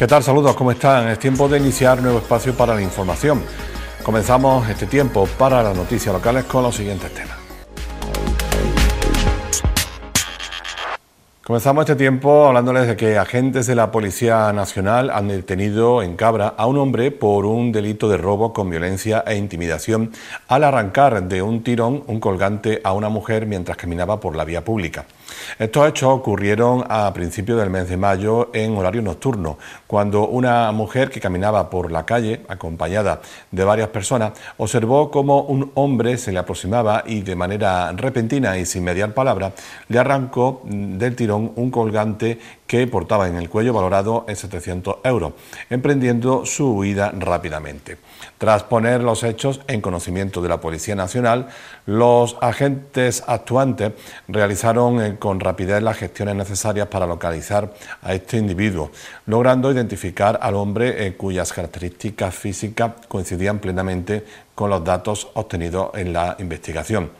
¿Qué tal? Saludos, ¿cómo están? Es tiempo de iniciar nuevo espacio para la información. Comenzamos este tiempo para las noticias locales con los siguientes temas. Comenzamos este tiempo hablándoles de que agentes de la Policía Nacional han detenido en Cabra a un hombre por un delito de robo con violencia e intimidación al arrancar de un tirón un colgante a una mujer mientras caminaba por la vía pública. Estos hechos ocurrieron a principios del mes de mayo en horario nocturno, cuando una mujer que caminaba por la calle, acompañada de varias personas, observó cómo un hombre se le aproximaba y de manera repentina y sin mediar palabra le arrancó del tirón un colgante que portaba en el cuello valorado en 700 euros, emprendiendo su huida rápidamente. Tras poner los hechos en conocimiento de la Policía Nacional, los agentes actuantes realizaron eh, con rapidez las gestiones necesarias para localizar a este individuo, logrando identificar al hombre eh, cuyas características físicas coincidían plenamente con los datos obtenidos en la investigación.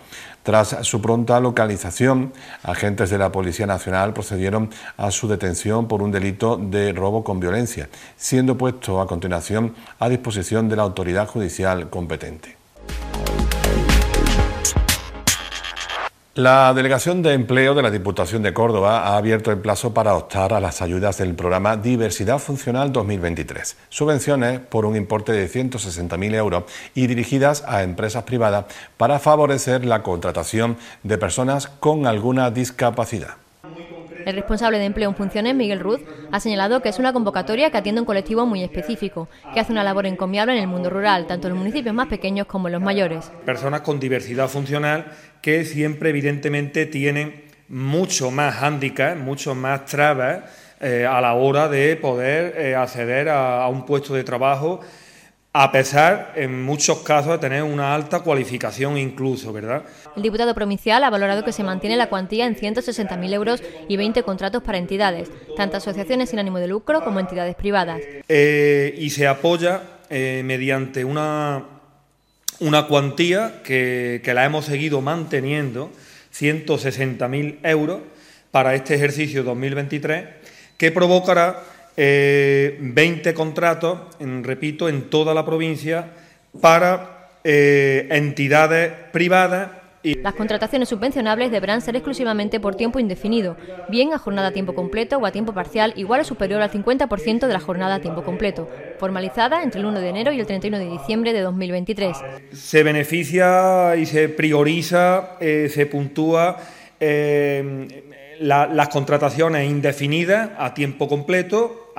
Tras su pronta localización, agentes de la Policía Nacional procedieron a su detención por un delito de robo con violencia, siendo puesto a continuación a disposición de la autoridad judicial competente. La Delegación de Empleo de la Diputación de Córdoba ha abierto el plazo para optar a las ayudas del programa Diversidad Funcional 2023, subvenciones por un importe de 160.000 euros y dirigidas a empresas privadas para favorecer la contratación de personas con alguna discapacidad. El responsable de empleo en funciones, Miguel Ruz, ha señalado que es una convocatoria que atiende un colectivo muy específico, que hace una labor encomiable en el mundo rural, tanto en los municipios más pequeños como en los mayores. Personas con diversidad funcional que siempre, evidentemente, tienen mucho más hándicap, mucho más trabas eh, a la hora de poder eh, acceder a un puesto de trabajo a pesar, en muchos casos, de tener una alta cualificación incluso, ¿verdad? El diputado provincial ha valorado que se mantiene la cuantía en 160.000 euros y 20 contratos para entidades, tanto asociaciones sin ánimo de lucro como entidades privadas. Eh, y se apoya eh, mediante una, una cuantía que, que la hemos seguido manteniendo, 160.000 euros, para este ejercicio 2023, que provocará 20 eh, contratos, repito, en toda la provincia para eh, entidades privadas. Y... Las contrataciones subvencionables deberán ser exclusivamente por tiempo indefinido, bien a jornada a tiempo completo o a tiempo parcial igual o superior al 50% de la jornada a tiempo completo, formalizada entre el 1 de enero y el 31 de diciembre de 2023. Se beneficia y se prioriza, eh, se puntúa las contrataciones indefinidas a tiempo completo,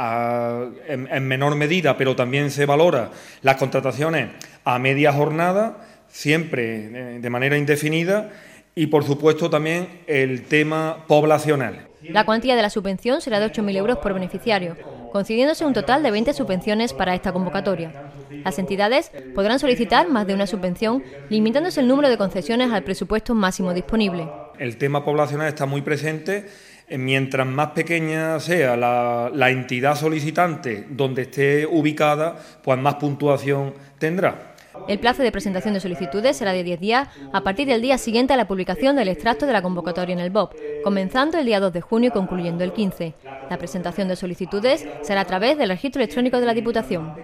en, menor medida, pero también se valora las contrataciones a media jornada, siempre eh, de manera indefinida, y por supuesto también el tema poblacional. La cuantía de la subvención será de 8.000 euros por beneficiario, concediéndose un total de 20 subvenciones para esta convocatoria. Las entidades podrán solicitar más de una subvención, limitándose el número de concesiones al presupuesto máximo disponible el tema poblacional está muy presente. Eh, mientras más pequeña sea la, entidad solicitante donde esté ubicada, pues más puntuación tendrá. El plazo de presentación de solicitudes será de 10 días a partir del día siguiente a la publicación del extracto de la convocatoria en el BOP, comenzando el día 2 de junio y concluyendo el 15. La presentación de solicitudes será a través del registro electrónico de la Diputación.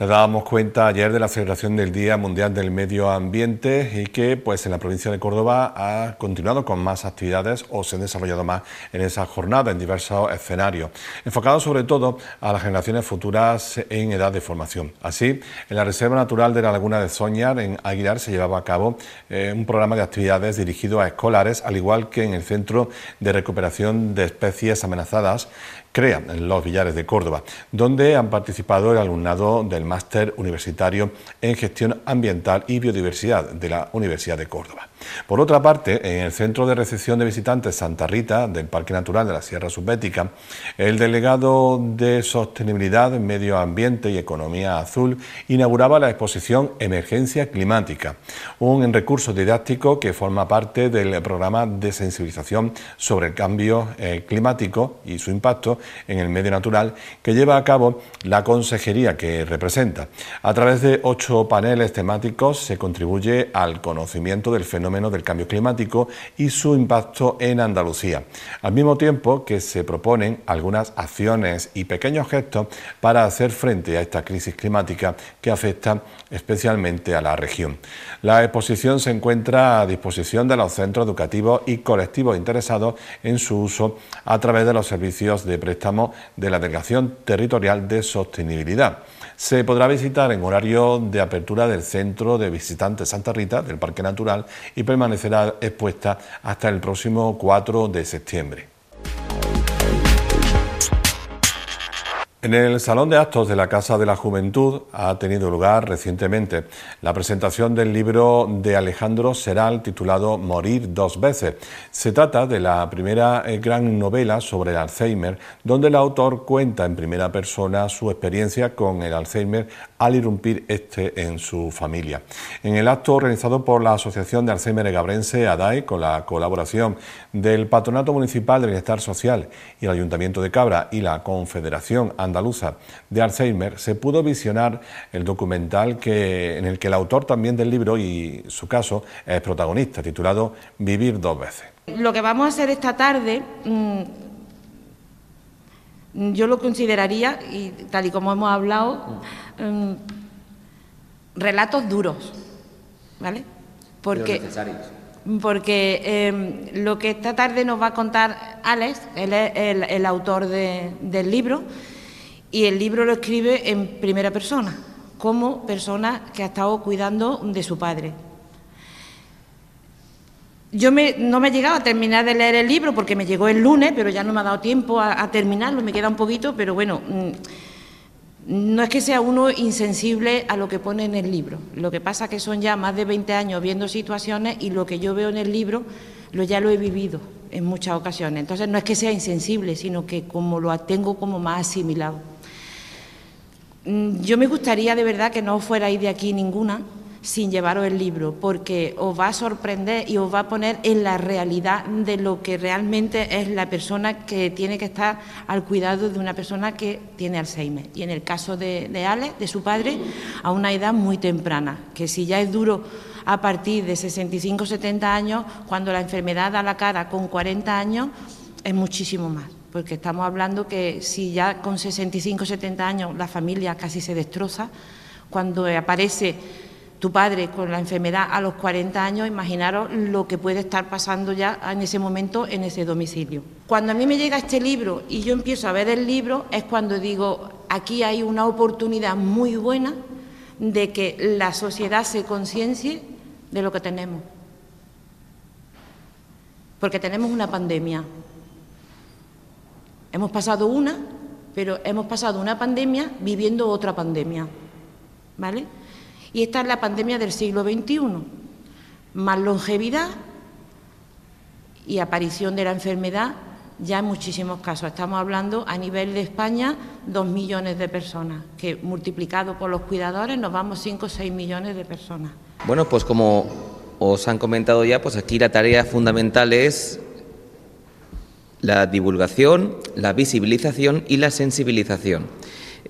Les dábamos cuenta ayer de la celebración del Día Mundial del Medio Ambiente y que pues en la provincia de Córdoba ha continuado con más actividades o se han desarrollado más en esa jornada en diversos escenarios, enfocados sobre todo a las generaciones futuras en edad de formación. Así, en la Reserva Natural de la Laguna de Soñar, en Aguilar, se llevaba a cabo eh, un programa de actividades dirigido a escolares, al igual que en el Centro de Recuperación de Especies Amenazadas CREA, en los Villares de Córdoba, donde han participado el alumnado del máster universitario en gestión ambiental y biodiversidad de la Universidad de Córdoba. Por otra parte, en el Centro de Recepción de Visitantes Santa Rita del Parque Natural de la Sierra Subbética, el delegado de Sostenibilidad, Medio Ambiente y Economía Azul inauguraba la exposición Emergencia Climática, un recurso didáctico que forma parte del programa de sensibilización sobre el cambio eh, climático y su impacto en el medio natural que lleva a cabo la consejería que representa. A través de ocho paneles temáticos se contribuye al conocimiento del fenómeno del cambio climático y su impacto en Andalucía, al mismo tiempo que se proponen algunas acciones y pequeños gestos para hacer frente a esta crisis climática que afecta especialmente a la región. La exposición se encuentra a disposición de los centros educativos y colectivos interesados en su uso a través de los servicios de préstamo de la Delegación Territorial de Sostenibilidad se podrá visitar en horario de apertura del Centro de Visitantes Santa Rita del Parque Natural y permanecerá expuesta hasta el próximo 4 de septiembre. En el Salón de Actos de la Casa de la Juventud ha tenido lugar recientemente la presentación del libro de Alejandro Seral titulado Morir dos veces. Se trata de la primera eh, gran novela sobre el Alzheimer, donde el autor cuenta en primera persona su experiencia con el Alzheimer al irrumpir este en su familia. En el acto organizado por la Asociación de Alzheimer Gabrense, ADAE, con la colaboración del Patronato Municipal de Bienestar Social y el Ayuntamiento de Cabra y la Confederación andaluza de Alzheimer, se pudo visionar el documental que, en el que el autor también del libro y su caso es protagonista, titulado Vivir dos veces. Lo que vamos a hacer esta tarde, mm, yo lo consideraría, y tal y como hemos hablado, mm, relatos duros, ¿vale? Porque, porque em, lo que esta tarde nos va a contar Alex, él es el, autor del libro, y el libro lo escribe en primera persona, como persona que ha estado cuidando de su padre. Yo no me he llegado a terminar de leer el libro porque me llegó el lunes, pero ya no me ha dado tiempo a, terminarlo, me queda un poquito, pero bueno, mm, no es que sea uno insensible a lo que pone en el libro. Lo que pasa que son ya más de 20 años viendo situaciones y lo que yo veo en el libro lo ya lo he vivido en muchas ocasiones. Entonces no es que sea insensible, sino que como lo tengo como más asimilado. Mm, yo me gustaría de verdad que no fuerais de aquí ninguna sin llevaros el libro, porque os va a sorprender y os va a poner en la realidad de lo que realmente es la persona que tiene que estar al cuidado de una persona que tiene Alzheimer. Y en el caso de, de Alex, de su padre, a una edad muy temprana, que si ya es duro a partir de 65 70 años, cuando la enfermedad da la cara con 40 años, es muchísimo más porque estamos hablando que si ya con 65, 70 años la familia casi se destroza, cuando aparece tu padre con la enfermedad a los 40 años, imaginaros lo que puede estar pasando ya en ese momento en ese domicilio. Cuando a mí me llega este libro y yo empiezo a ver el libro, es cuando digo, aquí hay una oportunidad muy buena de que la sociedad se conciencie de lo que tenemos. Porque tenemos una pandemia, Hemos pasado una, pero hemos pasado una pandemia viviendo otra pandemia. ¿Vale? Y esta es la pandemia del siglo XXI. Más longevidad y aparición de la enfermedad ya en muchísimos casos. Estamos hablando a nivel de España, dos millones de personas, que multiplicado por los cuidadores nos vamos cinco o seis millones de personas. Bueno, pues como os han comentado ya, pues aquí la tarea fundamental es la divulgación, la visibilización y la sensibilización.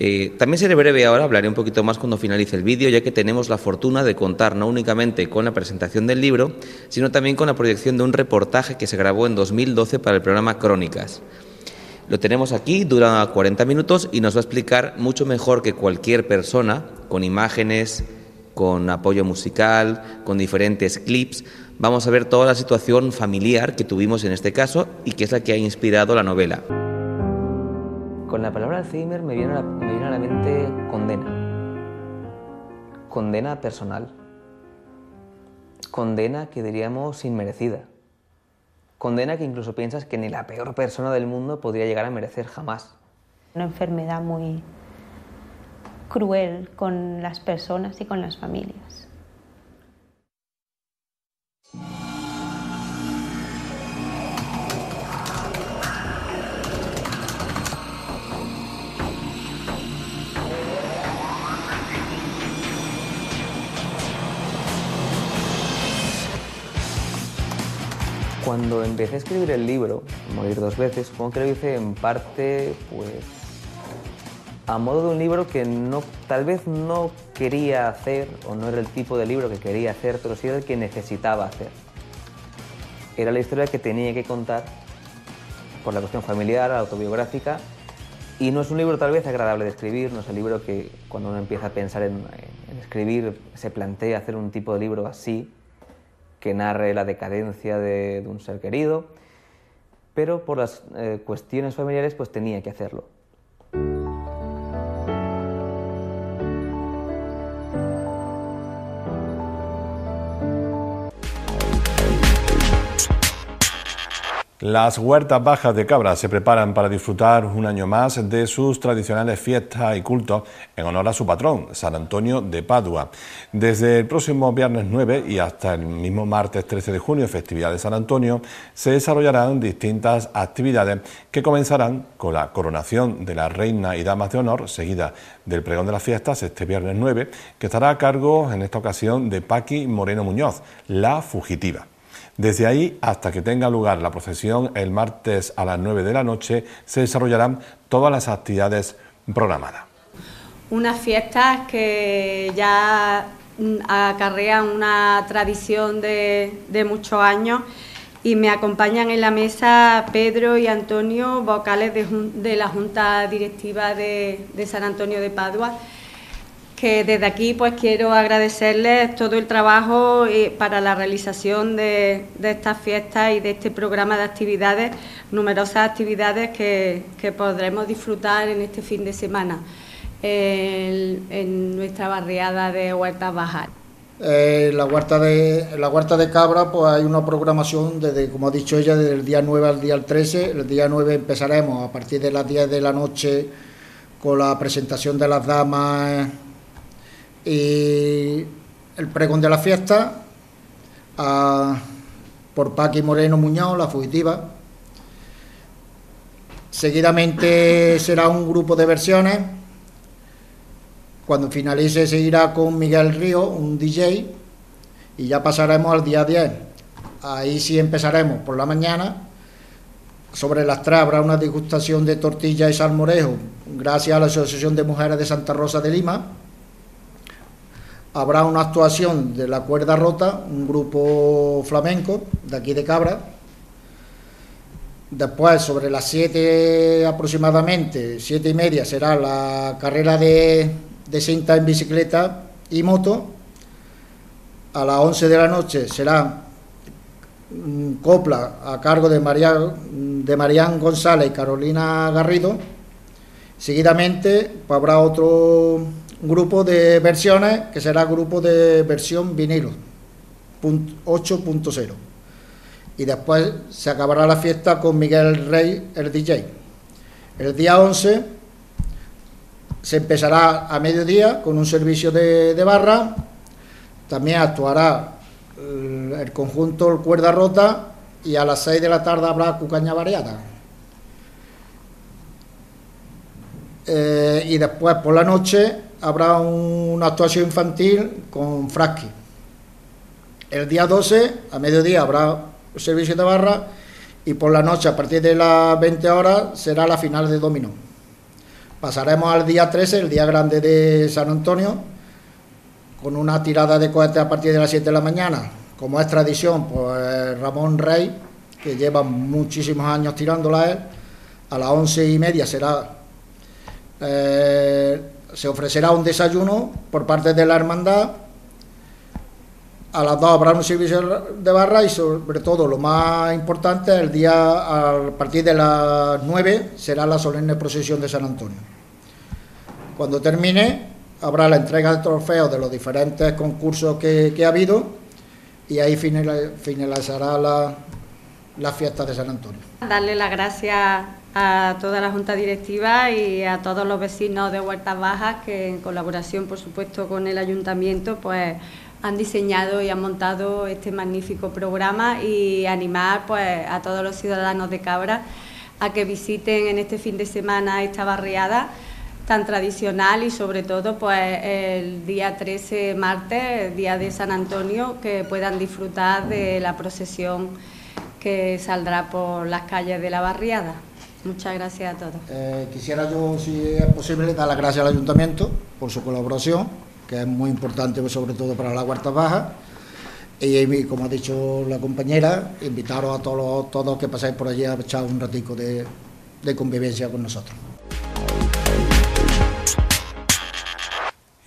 Eh, también seré breve ahora, hablaré un poquito más cuando finalice el vídeo, ya que tenemos la fortuna de contar no únicamente con la presentación del libro, sino también con la proyección de un reportaje que se grabó en 2012 para el programa Crónicas. Lo tenemos aquí, dura 40 minutos y nos va a explicar mucho mejor que cualquier persona con imágenes, con apoyo musical, con diferentes clips. Vamos a ver toda la situación familiar que tuvimos en este caso y que es la que ha inspirado la novela. Con la palabra Alzheimer me viene a la, me mente condena. Condena personal. Condena que diríamos inmerecida. Condena que incluso piensas que ni la peor persona del mundo podría llegar a merecer jamás. Una enfermedad muy cruel con las personas y con las familias. Cuando empecé a escribir el libro, Morir dos veces, supongo que lo hice en parte, pues, a modo de un libro que no, tal vez no quería hacer, o no era el tipo de libro que quería hacer, pero sí era el que necesitaba hacer. Era la historia que tenía que contar por la cuestión familiar, autobiográfica, y no es un libro tal vez agradable de escribir, no es el libro que cuando uno empieza a pensar en, en escribir se plantea hacer un tipo de libro así, que narre la decadencia de, un ser querido, pero por las eh, cuestiones familiares pues tenía que hacerlo. Las huertas bajas de Cabra se preparan para disfrutar un año más de sus tradicionales fiestas y cultos en honor a su patrón, San Antonio de Padua. Desde el próximo viernes 9 y hasta el mismo martes 13 de junio, festividad de San Antonio, se desarrollarán distintas actividades que comenzarán con la coronación de la reina y damas de honor, seguida del pregón de las fiestas este viernes 9, que estará a cargo en esta ocasión de Paqui Moreno Muñoz, la fugitiva. Desde ahí hasta que tenga lugar la procesión el martes a las 9 de la noche se desarrollarán todas las actividades programadas. Unas fiestas que ya acarrean una tradición de, de muchos años y me acompañan en la mesa Pedro y Antonio, vocales de, de la Junta Directiva de, de San Antonio de Padua que desde aquí pues quiero agradecerles todo el trabajo eh, para la realización de, de, estas fiestas y de este programa de actividades, numerosas actividades que, que podremos disfrutar en este fin de semana en, nuestra barriada de Huertas Bajar. Eh, la huerta de la huerta de Cabra pues hay una programación desde como ha dicho ella desde el día 9 al día 13 el día 9 empezaremos a partir de las 10 de la noche con la presentación de las damas y el pregón de la fiesta por Paqui Moreno Muñoz, la fugitiva. Seguidamente será un grupo de versiones. Cuando finalice seguirá con Miguel Río, un DJ, y ya pasaremos al día 10. Ahí sí empezaremos por la mañana. Sobre las tres habrá una degustación de tortilla y salmorejo, gracias a la Asociación de Mujeres de Santa Rosa de Lima habrá una actuación de la cuerda rota, un grupo flamenco de aquí de Cabra. Después, sobre las 7 aproximadamente, siete y media, será la carrera de, de cinta en bicicleta y moto. A las 11 de la noche será copla a cargo de, María, González y Carolina Garrido. Seguidamente pues, habrá otro grupo de versiones que será grupo de versión vinilo 8.0 y después se acabará la fiesta con Miguel Rey, el DJ. El día 11 se empezará a mediodía con un servicio de, de barra, también actuará el, el, conjunto Cuerda Rota y a las 6 de la tarde habrá cucaña variada. Eh, y después por la noche habrá una actuación infantil con Frasky. El día 12, a mediodía, habrá servicio de barra y por la noche, a partir de las 20 horas, será la final de dominó. Pasaremos al día 13, el día grande de San Antonio, con una tirada de cohetes a partir de las 7 de la mañana. Como es tradición, pues Ramón Rey, que lleva muchísimos años tirándola él, a las once y media será eh, se ofrecerá un desayuno por parte de la hermandad. A las dos habrá un servicio de barra y sobre todo lo más importante, el día a partir de las 9 será la solemne procesión de San Antonio. Cuando termine habrá la entrega de trofeos de los diferentes concursos que, ha habido y ahí finalizará la, fiesta de San Antonio. Darle las gracias a toda la Junta Directiva y a todos los vecinos de Huertas Bajas que en colaboración, por supuesto, con el Ayuntamiento, pues han diseñado y han montado este magnífico programa y animar pues a todos los ciudadanos de Cabra a que visiten en este fin de semana esta barriada tan tradicional y sobre todo pues el día 13 martes, día de San Antonio, que puedan disfrutar de la procesión que saldrá por las calles de la barriada. Muchas gracias a todos. Eh, quisiera yo, si es posible, dar las gracias al Ayuntamiento por su colaboración, que es muy importante pues, sobre todo para la Huerta Baja. Y como ha dicho la compañera, invitaros a todos, que pasáis por allí a echar un ratico de convivencia con nosotros.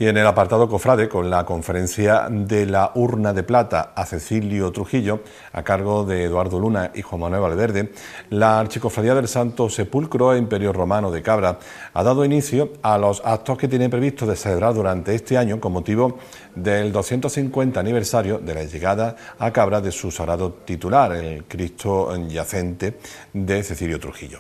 Y en el apartado Cofrade, con la conferencia de la urna de plata a Cecilio Trujillo, a cargo de Eduardo Luna y Juan Manuel Valverde, la Archicofradía del Santo Sepulcro e Imperio Romano de Cabra ha dado inicio a los actos que tiene previsto de celebrar durante este año con motivo del 250 aniversario de la llegada a Cabra de su sagrado titular, el Cristo yacente de Cecilio Trujillo.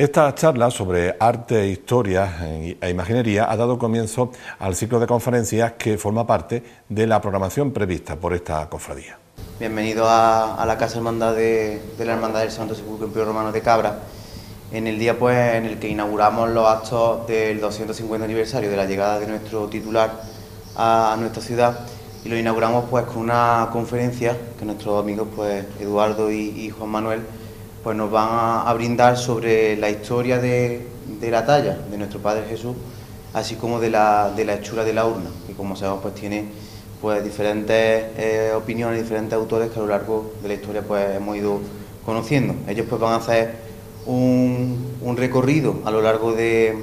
Esta charla sobre arte, historia e imaginería ha dado comienzo al ciclo de conferencias que forma parte de la programación prevista por esta cofradía. Bienvenido a, la Casa Hermandad de, la Hermandad del Santo Sepulcro Romano de Cabra, en el día pues, en el que inauguramos los actos del 250 aniversario de la llegada de nuestro titular a, nuestra ciudad y lo inauguramos pues con una conferencia que nuestros amigos pues Eduardo y Juan Manuel pues nos van a, brindar sobre la historia de, la talla de nuestro Padre Jesús, así como de la, de la hechura de la urna, que como sabemos pues tiene pues diferentes eh, opiniones, diferentes autores que a lo largo de la historia pues hemos ido conociendo. Ellos pues van a hacer un, un recorrido a lo largo de,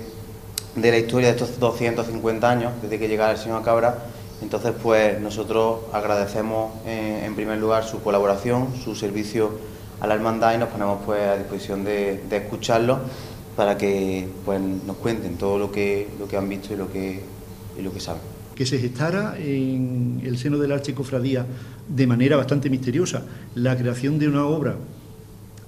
de, la historia de estos 250 años, desde que llegara el señor Cabra. Entonces pues nosotros agradecemos eh, en primer lugar su colaboración, su servicio a la hermandad y nos ponemos pues a disposición de, de escucharlos para que pues, nos cuenten todo lo que, lo que han visto y lo que, y lo que saben. Que se gestara en el seno de la Archicofradía de manera bastante misteriosa la creación de una obra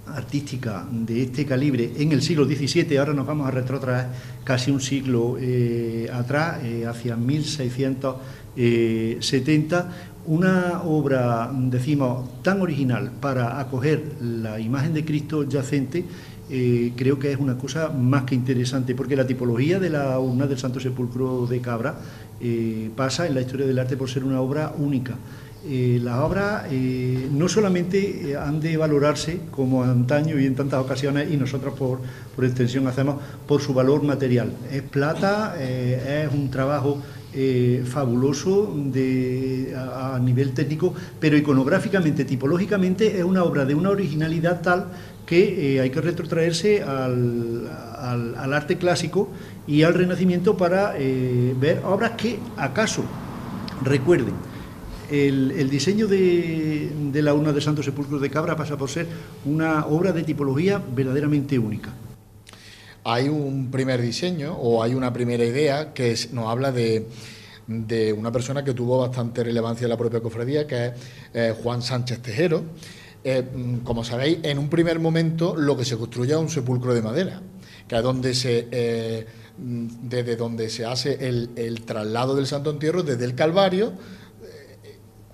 artística de este calibre en el siglo XVII, ahora nos vamos a retrotraer casi un siglo eh, atrás, eh, hacia 1670, una obra, decimos, tan original para acoger la imagen de Cristo yacente, eh, creo que es una cosa más que interesante, porque la tipología de la urna del Santo Sepulcro de Cabra eh, pasa en la historia del arte por ser una obra única. Eh, las obras no solamente han de valorarse como antaño y en tantas ocasiones, y nosotros por, por extensión hacemos, por su valor material. Es plata, es un trabajo eh, fabuloso de, a, nivel técnico, pero iconográficamente, tipológicamente, es una obra de una originalidad tal que eh, hay que retrotraerse al, arte clásico y al Renacimiento para eh, ver obras que, acaso, recuerden. El, diseño de, la urna de Santo Sepulcro de Cabra pasa por ser una obra de tipología verdaderamente única hay un primer diseño o hay una primera idea que nos habla de, una persona que tuvo bastante relevancia en la propia cofradía, que es eh, Juan Sánchez Tejero. Eh, mm, como sabéis, en un primer momento lo que se construye es un sepulcro de madera, que es donde se, eh, mm, desde donde se hace el, traslado del Santo Entierro desde el Calvario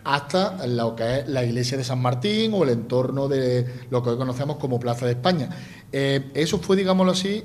hasta lo que es la iglesia de San Martín o el entorno de lo que hoy conocemos como Plaza de España. Eh, eso fue, digámoslo así,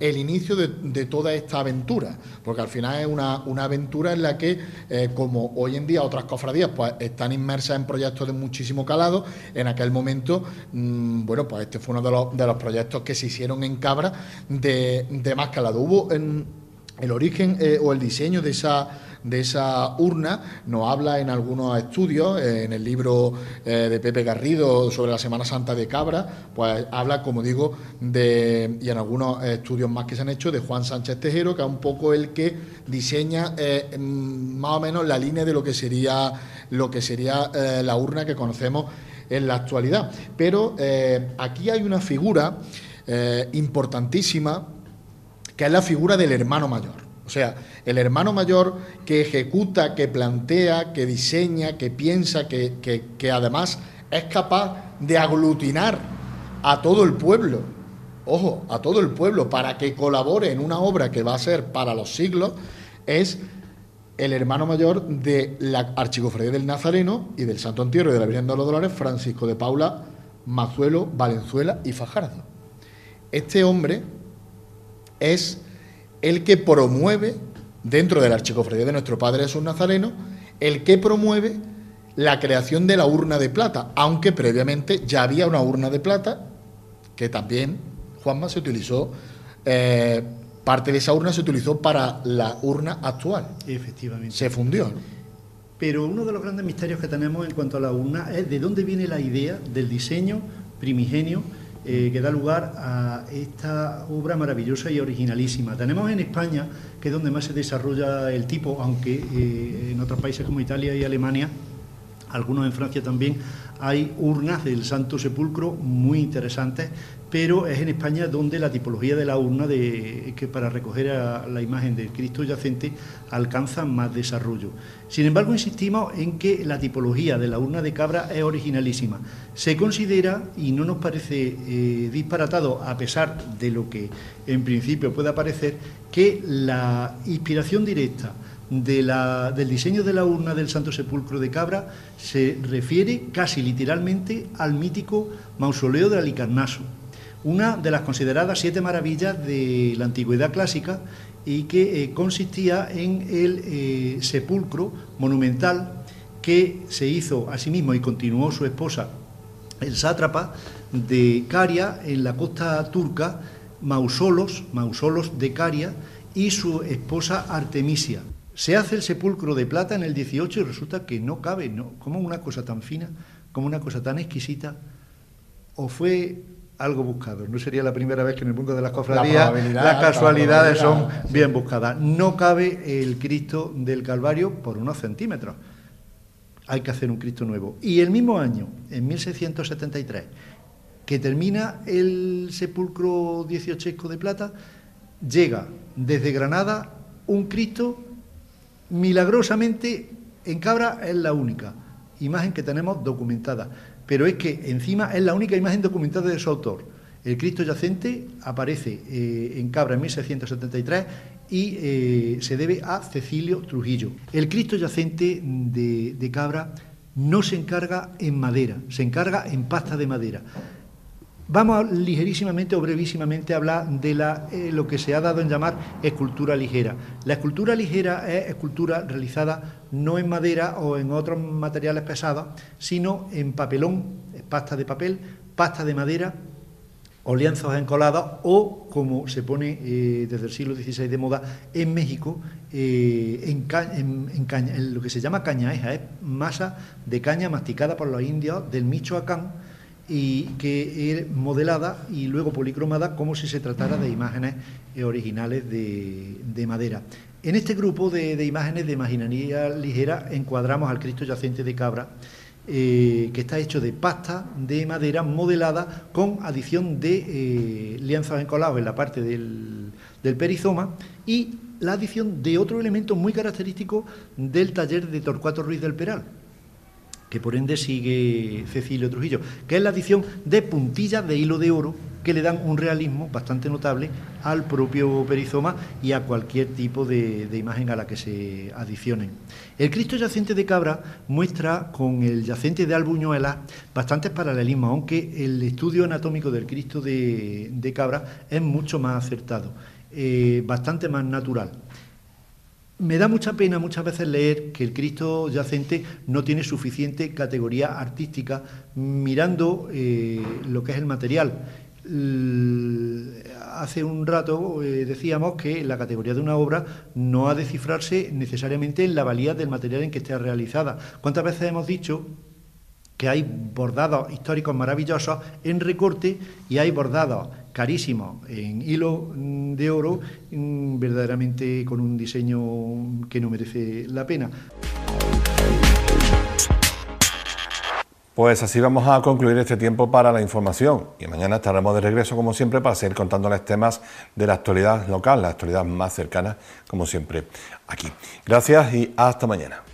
el inicio de, toda esta aventura, porque al final es una, aventura en la que, eh, como hoy en día otras cofradías pues, están inmersas en proyectos de muchísimo calado, en aquel momento, mm, bueno, pues este fue uno de los, de los, proyectos que se hicieron en Cabra de, más calado. Hubo el origen eh, o el diseño de esa de esa urna, nos habla en algunos estudios, en el libro eh, de Pepe Garrido sobre la Semana Santa de Cabra, pues habla, como digo, de, y en algunos estudios más que se han hecho, de Juan Sánchez Tejero, que es un poco el que diseña eh, mm, más o menos la línea de lo que sería, lo que sería eh, la urna que conocemos en la actualidad. Pero aquí hay una figura importantísima, que es la figura del hermano mayor. O sea, el hermano mayor que ejecuta, que plantea, que diseña, que piensa, que, que, además es capaz de aglutinar a todo el pueblo, ojo, a todo el pueblo, para que colabore en una obra que va a ser para los siglos, es el hermano mayor de la Archicofradía del Nazareno y del Santo Entierro de la Virgen de los Dolores, Francisco de Paula, Mazuelo, Valenzuela y Fajardo. Este hombre es el que promueve, dentro de la archicofradía de nuestro Padre Jesús Nazareno, el que promueve la creación de la urna de plata, aunque previamente ya había una urna de plata que también, Juanma, se utilizó, eh, parte de esa urna se utilizó para la urna actual. Efectivamente. Se fundió. Pero uno de los grandes misterios que tenemos en cuanto a la urna es de dónde viene la idea del diseño primigenio eh, que da lugar a esta obra maravillosa y originalísima. Tenemos en España, que es donde más se desarrolla el tipo, aunque eh, en otros países como Italia y Alemania, algunos en Francia también, hay urnas del Santo Sepulcro muy interesantes, pero es en España donde la tipología de la urna de, que para recoger a la imagen del Cristo yacente alcanza más desarrollo. Sin embargo, insistimos en que la tipología de la urna de cabra es originalísima. Se considera, y no nos parece eh, disparatado, a pesar de lo que en principio pueda parecer, que la inspiración directa del diseño de la urna del Santo Sepulcro de Cabra se refiere casi literalmente al mítico mausoleo de Alicarnaso, una de las consideradas siete maravillas de la antigüedad clásica y que eh, consistía en el eh, sepulcro monumental que se hizo a sí mismo y continuó su esposa, el sátrapa de Caria en la costa turca, Mausolos, Mausolos de Caria, y su esposa Artemisia. Se hace el sepulcro de plata en el 18 y resulta que no cabe, ¿no? Como una cosa tan fina, como una cosa tan exquisita, o fue algo buscado. No sería la primera vez que en el mundo de las cofradías las casualidades son bien buscadas. No cabe el Cristo del Calvario por unos centímetros. Hay que hacer un Cristo nuevo. Y el mismo año, en 1673, que termina el sepulcro dieciochesco de plata, llega desde Granada un Cristo milagrosamente en Cabra es la única imagen que tenemos documentada, pero es que encima es la única imagen documentada de su autor. El Cristo yacente aparece eh, en Cabra en 1673 y eh, se debe a Cecilio Trujillo. El Cristo yacente de, de Cabra no se encarga en madera, se encarga en pasta de madera. Vamos ligerísimamente o brevísimamente a hablar de la, eh, lo que se ha dado en llamar escultura ligera. La escultura ligera es escultura realizada no en madera o en otros materiales pesados, sino en papelón, pasta de papel, pasta de madera o lienzos encolados o, como se pone eh, desde el siglo XVI de moda, en México, eh, en, en, lo que se llama cañaeja, es masa de caña masticada por los indios del Michoacán, y que es modelada y luego policromada como si se tratara de imágenes eh, originales de, madera. En este grupo de, imágenes de imaginaría ligera encuadramos al Cristo yacente de Cabra, eh, que está hecho de pasta de madera modelada con adición de eh, lienzos encolados en la parte del, del perizoma y la adición de otro elemento muy característico del taller de Torcuato Ruiz del Peral, que por ende sigue Cecilio Trujillo, que es la adición de puntillas de hilo de oro que le dan un realismo bastante notable al propio perizoma y a cualquier tipo de, imagen a la que se adicionen. El Cristo yacente de Cabra muestra con el yacente de Albuñuela bastantes paralelismos, aunque el estudio anatómico del Cristo de, Cabra es mucho más acertado, eh, bastante más natural. Me da mucha pena muchas veces leer que el Cristo yacente no tiene suficiente categoría artística mirando eh, lo que es el material. hace un rato eh, decíamos que la categoría de una obra no ha de cifrarse necesariamente en la valía del material en que esté realizada. ¿Cuántas veces hemos dicho que hay bordados históricos maravillosos en recorte y hay bordados carísimos en hilo mm, de oro, mm, verdaderamente con un diseño que no merece la pena. Pues así vamos a concluir este tiempo para la información y mañana estaremos de regreso como siempre para seguir contándoles temas de la actualidad local, la actualidad más cercana como siempre aquí. Gracias y hasta mañana.